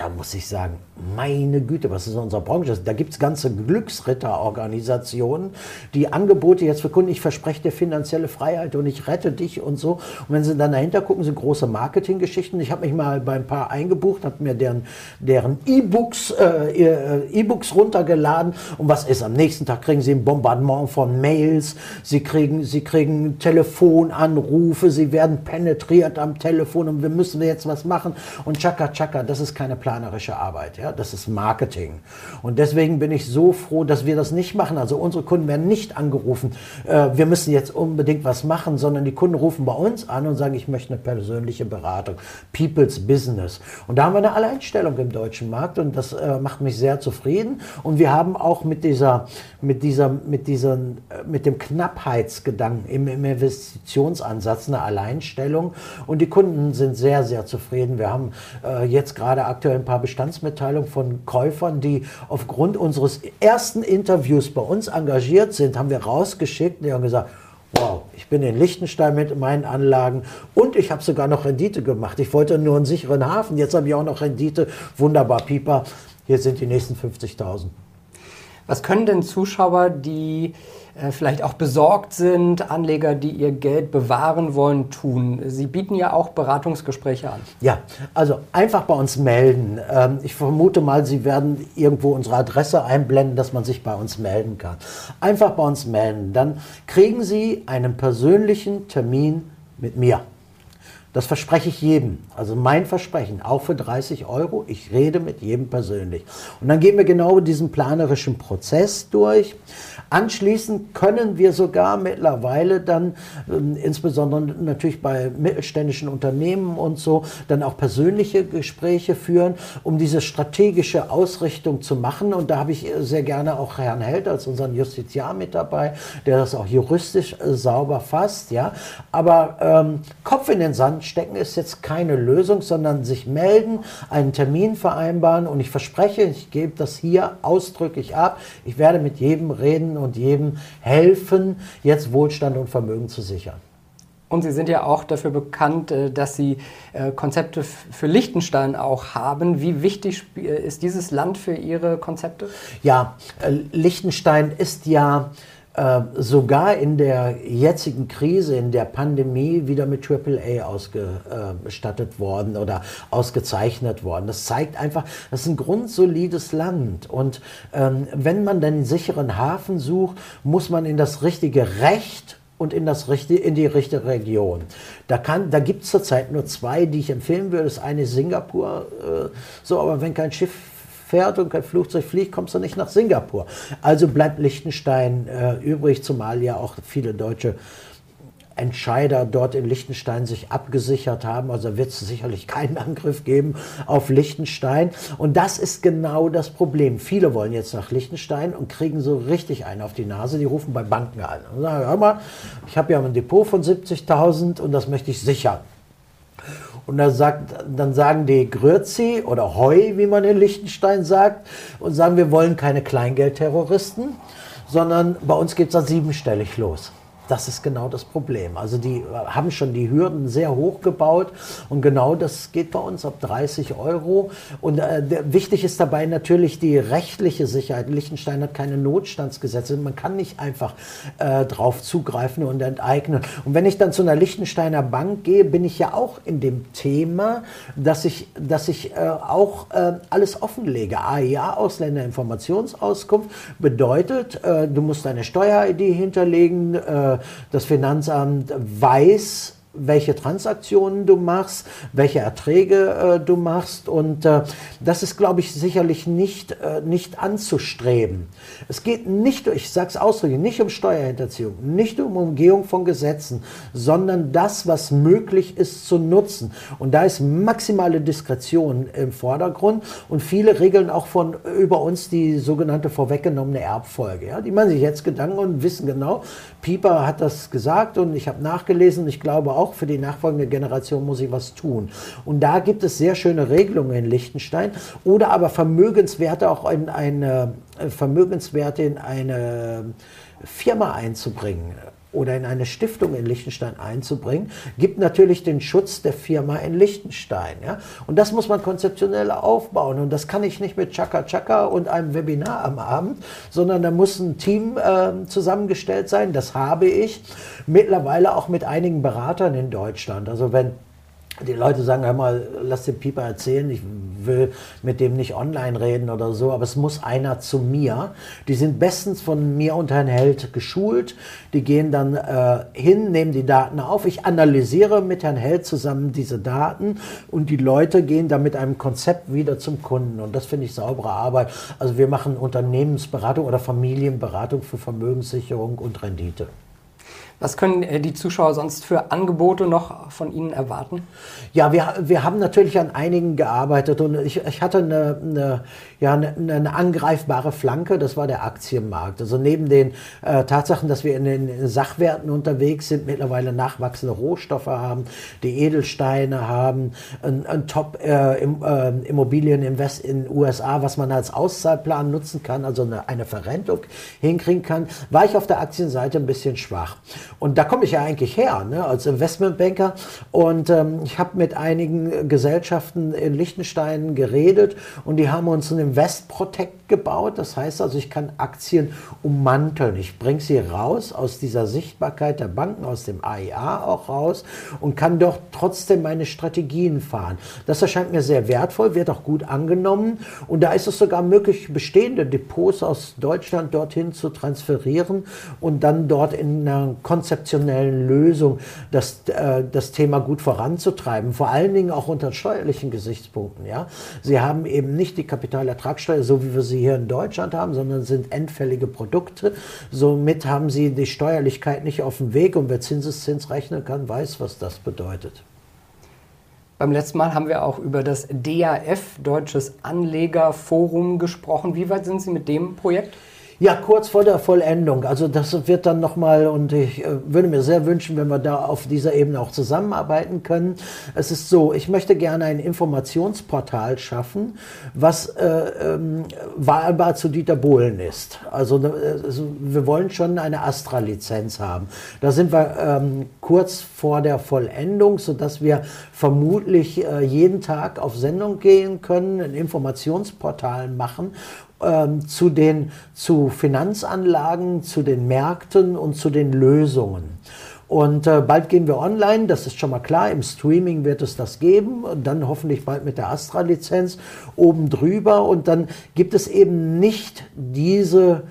Speaker 3: da muss ich sagen, meine Güte, was ist in unserer Branche? Da gibt es ganze Glücksritterorganisationen, die Angebote jetzt für Kunden, ich verspreche dir finanzielle Freiheit und ich rette dich und so. Und wenn sie dann dahinter gucken, sind große Marketinggeschichten. Ich habe mich mal bei ein paar eingebucht, habe mir deren, deren E-Books äh, E-Books runtergeladen. Und was ist? Am nächsten Tag kriegen sie ein Bombardement von Mails, sie kriegen, sie kriegen Telefonanrufe, sie werden penetriert am Telefon und wir müssen jetzt was machen. Und tschakka, tschakka, das ist keine planerische Arbeit. Ja? Das ist Marketing. Und deswegen bin ich so froh, dass wir das nicht machen. Also unsere Kunden werden nicht angerufen, äh, wir müssen jetzt unbedingt was machen, sondern die Kunden rufen bei uns an und sagen, ich möchte eine persönliche Beratung. People's Business. Und da haben wir eine Alleinstellung im deutschen Markt und das äh, macht mich sehr zufrieden. Und wir haben auch mit dieser, mit dieser, mit diesen, äh, mit dem Knappheitsgedanken im, im Investitionsansatz eine Alleinstellung. Und die Kunden sind sehr, sehr zufrieden. Wir haben äh, jetzt gerade aktuell ein paar Bestandsmitteilungen von Käufern, die aufgrund unseres ersten Interviews bei uns engagiert sind, haben wir rausgeschickt. Die haben gesagt, Wow, ich bin in Liechtenstein mit meinen Anlagen und ich habe sogar noch Rendite gemacht. Ich wollte nur einen sicheren Hafen, jetzt habe ich auch noch Rendite. Wunderbar, Pieper. Hier sind die nächsten 50.000.
Speaker 2: Was können denn Zuschauer, die vielleicht auch besorgt sind, Anleger, die ihr Geld bewahren wollen, tun? Sie bieten ja auch Beratungsgespräche an.
Speaker 3: Ja, also einfach bei uns melden. Ähm, ich vermute mal, Sie werden irgendwo unsere Adresse einblenden, dass man sich bei uns melden kann. Einfach bei uns melden. Dann kriegen Sie einen persönlichen Termin mit mir. Das verspreche ich jedem. Also mein Versprechen, auch für 30 Euro. Ich rede mit jedem persönlich. Und dann gehen wir genau diesen planerischen Prozess durch. Anschließend können wir sogar mittlerweile dann, äh, insbesondere natürlich bei mittelständischen Unternehmen und so, dann auch persönliche Gespräche führen, um diese strategische Ausrichtung zu machen. Und da habe ich sehr gerne auch Herrn Held als unseren Justiziar mit dabei, der das auch juristisch äh, sauber fasst. Ja? Aber ähm, Kopf in den Sand stecken ist jetzt keine Lösung, sondern sich melden, einen Termin vereinbaren und ich verspreche, ich gebe das hier ausdrücklich ab. Ich werde mit jedem reden und jedem helfen, jetzt Wohlstand und Vermögen zu sichern.
Speaker 2: Und Sie sind ja auch dafür bekannt, äh, dass Sie äh, Konzepte für Liechtenstein auch haben. Wie wichtig äh, ist dieses Land für Ihre Konzepte?
Speaker 3: Ja, Liechtenstein ist ja sogar in der jetzigen Krise, in der Pandemie, wieder mit AAA ausgestattet worden oder ausgezeichnet worden. Das zeigt einfach, das ist ein grundsolides Land. Und ähm, wenn man den sicheren Hafen sucht, muss man in das richtige Recht und in, das in die richtige Region. Da, da gibt es zurzeit nur zwei, die ich empfehlen würde. Das eine ist Singapur. Äh, so, aber wenn kein Schiff fährt und kein Flugzeug fliegt, kommst du nicht nach Singapur. Also bleibt Liechtenstein äh, übrig, zumal ja auch viele Deutsche Entscheider dort in Liechtenstein sich abgesichert haben. Also wird es sicherlich keinen Angriff geben auf Liechtenstein. Und das ist genau das Problem. Viele wollen jetzt nach Liechtenstein und kriegen so richtig einen auf die Nase. Die rufen bei Banken an und sagen, hör mal, ich habe ja ein Depot von 70.000 und das möchte ich sichern. Und dann, sagt, dann sagen die Grüezi oder Heu, wie man in Liechtenstein sagt, und sagen, wir wollen keine Kleingeldterroristen, sondern bei uns geht es dann siebenstellig los. Das ist genau das Problem. Also die haben schon die Hürden sehr hoch gebaut und genau das geht bei uns ab 30 Euro. Und äh, wichtig ist dabei natürlich die rechtliche Sicherheit. Liechtenstein hat keine Notstandsgesetze. Man kann nicht einfach äh, drauf zugreifen und enteignen. Und wenn ich dann zu einer Liechtensteiner Bank gehe, bin ich ja auch in dem Thema, dass ich, dass ich äh, auch äh, alles offenlege. AIA, Ausländerinformationsauskunft, bedeutet, äh, du musst deine Steuer-ID hinterlegen, äh, das Finanzamt weiß, welche Transaktionen du machst, welche Erträge äh, du machst. Und äh, das ist, glaube ich, sicherlich nicht, äh, nicht anzustreben. Es geht nicht, ich sage es ausdrücklich, nicht um Steuerhinterziehung, nicht um Umgehung von Gesetzen, sondern das, was möglich ist, zu nutzen. Und da ist maximale Diskretion im Vordergrund und viele regeln auch von über uns die sogenannte vorweggenommene Erbfolge. Ja? Die machen sich jetzt Gedanken und wissen genau, Pieper hat das gesagt und ich habe nachgelesen, ich glaube auch, für die nachfolgende Generation muss ich was tun. Und da gibt es sehr schöne Regelungen in Liechtenstein oder aber Vermögenswerte auch in eine, äh, Vermögenswerte in eine Firma einzubringen oder in eine Stiftung in Liechtenstein einzubringen, gibt natürlich den Schutz der Firma in Liechtenstein. Ja? Und das muss man konzeptionell aufbauen. Und das kann ich nicht mit Chaka Chaka und einem Webinar am Abend, sondern da muss ein Team äh, zusammengestellt sein. Das habe ich mittlerweile auch mit einigen Beratern in Deutschland. Also wenn die Leute sagen, hör mal, lass den Pieper erzählen, ich will mit dem nicht online reden oder so, aber es muss einer zu mir. Die sind bestens von mir und Herrn Held geschult. Die gehen dann äh, hin, nehmen die Daten auf. Ich analysiere mit Herrn Held zusammen diese Daten und die Leute gehen dann mit einem Konzept wieder zum Kunden. Und das finde ich saubere Arbeit. Also wir machen Unternehmensberatung oder Familienberatung für Vermögenssicherung und Rendite.
Speaker 2: Was können äh, die Zuschauer sonst für Angebote noch von Ihnen erwarten?
Speaker 3: Ja, wir, wir haben natürlich an einigen gearbeitet und ich, ich hatte eine, eine, ja, eine, eine angreifbare Flanke, das war der Aktienmarkt. Also neben den äh, Tatsachen, dass wir in den Sachwerten unterwegs sind, mittlerweile nachwachsende Rohstoffe haben, die Edelsteine haben, ein, ein Top-Immobilieninvest äh, in den USA, was man als Auszahlplan nutzen kann, also eine, eine Verrentung hinkriegen kann, war ich auf der Aktienseite ein bisschen schwach. Und da komme ich ja eigentlich her, ne, als Investmentbanker. Und ähm, ich habe mit einigen Gesellschaften in Liechtenstein geredet und die haben uns ein Invest Protect gebaut. Das heißt also, ich kann Aktien ummanteln. Ich bringe sie raus aus dieser Sichtbarkeit der Banken, aus dem AIA auch raus und kann doch trotzdem meine Strategien fahren. Das erscheint mir sehr wertvoll, wird auch gut angenommen. Und da ist es sogar möglich, bestehende Depots aus Deutschland dorthin zu transferieren und dann dort in einer konzeptionellen Lösung das, äh, das Thema gut voranzutreiben. Vor allen Dingen auch unter steuerlichen Gesichtspunkten. Ja? Sie haben eben nicht die Kapitalertragssteuer, so wie wir sie hier in Deutschland haben, sondern sind endfällige Produkte. Somit haben sie die Steuerlichkeit nicht auf dem Weg und wer Zinseszins rechnen kann, weiß, was das bedeutet.
Speaker 2: Beim letzten Mal haben wir auch über das DAF, Deutsches Anlegerforum, gesprochen. Wie weit sind Sie mit dem Projekt?
Speaker 3: Ja, kurz vor der Vollendung. Also das wird dann nochmal, und ich äh, würde mir sehr wünschen, wenn wir da auf dieser Ebene auch zusammenarbeiten können. Es ist so, ich möchte gerne ein Informationsportal schaffen, was äh, ähm, wahlbar zu Dieter Bohlen ist. Also, äh, also wir wollen schon eine Astra-Lizenz haben. Da sind wir ähm, kurz vor der Vollendung, sodass wir vermutlich äh, jeden Tag auf Sendung gehen können, ein Informationsportal machen ähm, zu den zu Finanzanlagen, zu den Märkten und zu den Lösungen. Und äh, bald gehen wir online, das ist schon mal klar. Im Streaming wird es das geben und dann hoffentlich bald mit der Astra-Lizenz oben drüber. Und dann gibt es eben nicht diese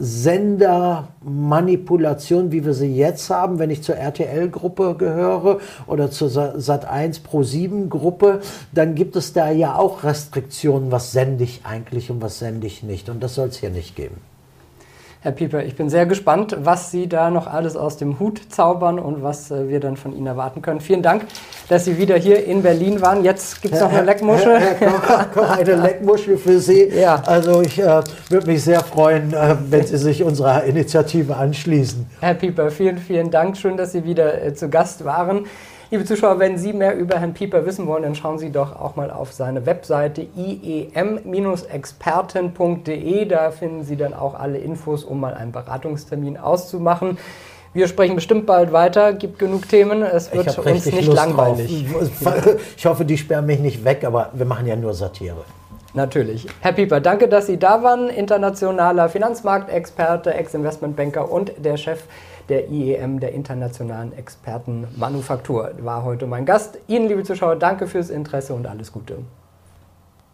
Speaker 3: Sendermanipulation, wie wir sie jetzt haben, wenn ich zur RTL-Gruppe gehöre oder zur Sat1 Pro 7-Gruppe, dann gibt es da ja auch Restriktionen, was sende ich eigentlich und was sende ich nicht. Und das soll es hier nicht geben.
Speaker 2: Herr Pieper, ich bin sehr gespannt, was Sie da noch alles aus dem Hut zaubern und was äh, wir dann von Ihnen erwarten können. Vielen Dank, dass Sie wieder hier in Berlin waren. Jetzt gibt es noch eine Leckmuschel. Herr,
Speaker 3: Herr Koch, eine Leckmuschel für Sie. Ja. Also ich äh, würde mich sehr freuen, äh, wenn Sie sich unserer Initiative anschließen.
Speaker 2: Herr Pieper, vielen, vielen Dank. Schön, dass Sie wieder äh, zu Gast waren. Liebe Zuschauer, wenn Sie mehr über Herrn Pieper wissen wollen, dann schauen Sie doch auch mal auf seine Webseite iem-experten.de. Da finden Sie dann auch alle Infos, um mal einen Beratungstermin auszumachen. Wir sprechen bestimmt bald weiter, gibt genug Themen. Es wird uns nicht Lust langweilig.
Speaker 3: Drauf. Ich hoffe, die sperren mich nicht weg, aber wir machen ja nur Satire.
Speaker 2: Natürlich. Herr Pieper, danke, dass Sie da waren. Internationaler Finanzmarktexperte, Ex-Investmentbanker und der Chef der IEM, der Internationalen Expertenmanufaktur, war heute mein Gast. Ihnen, liebe Zuschauer, danke fürs Interesse und alles Gute.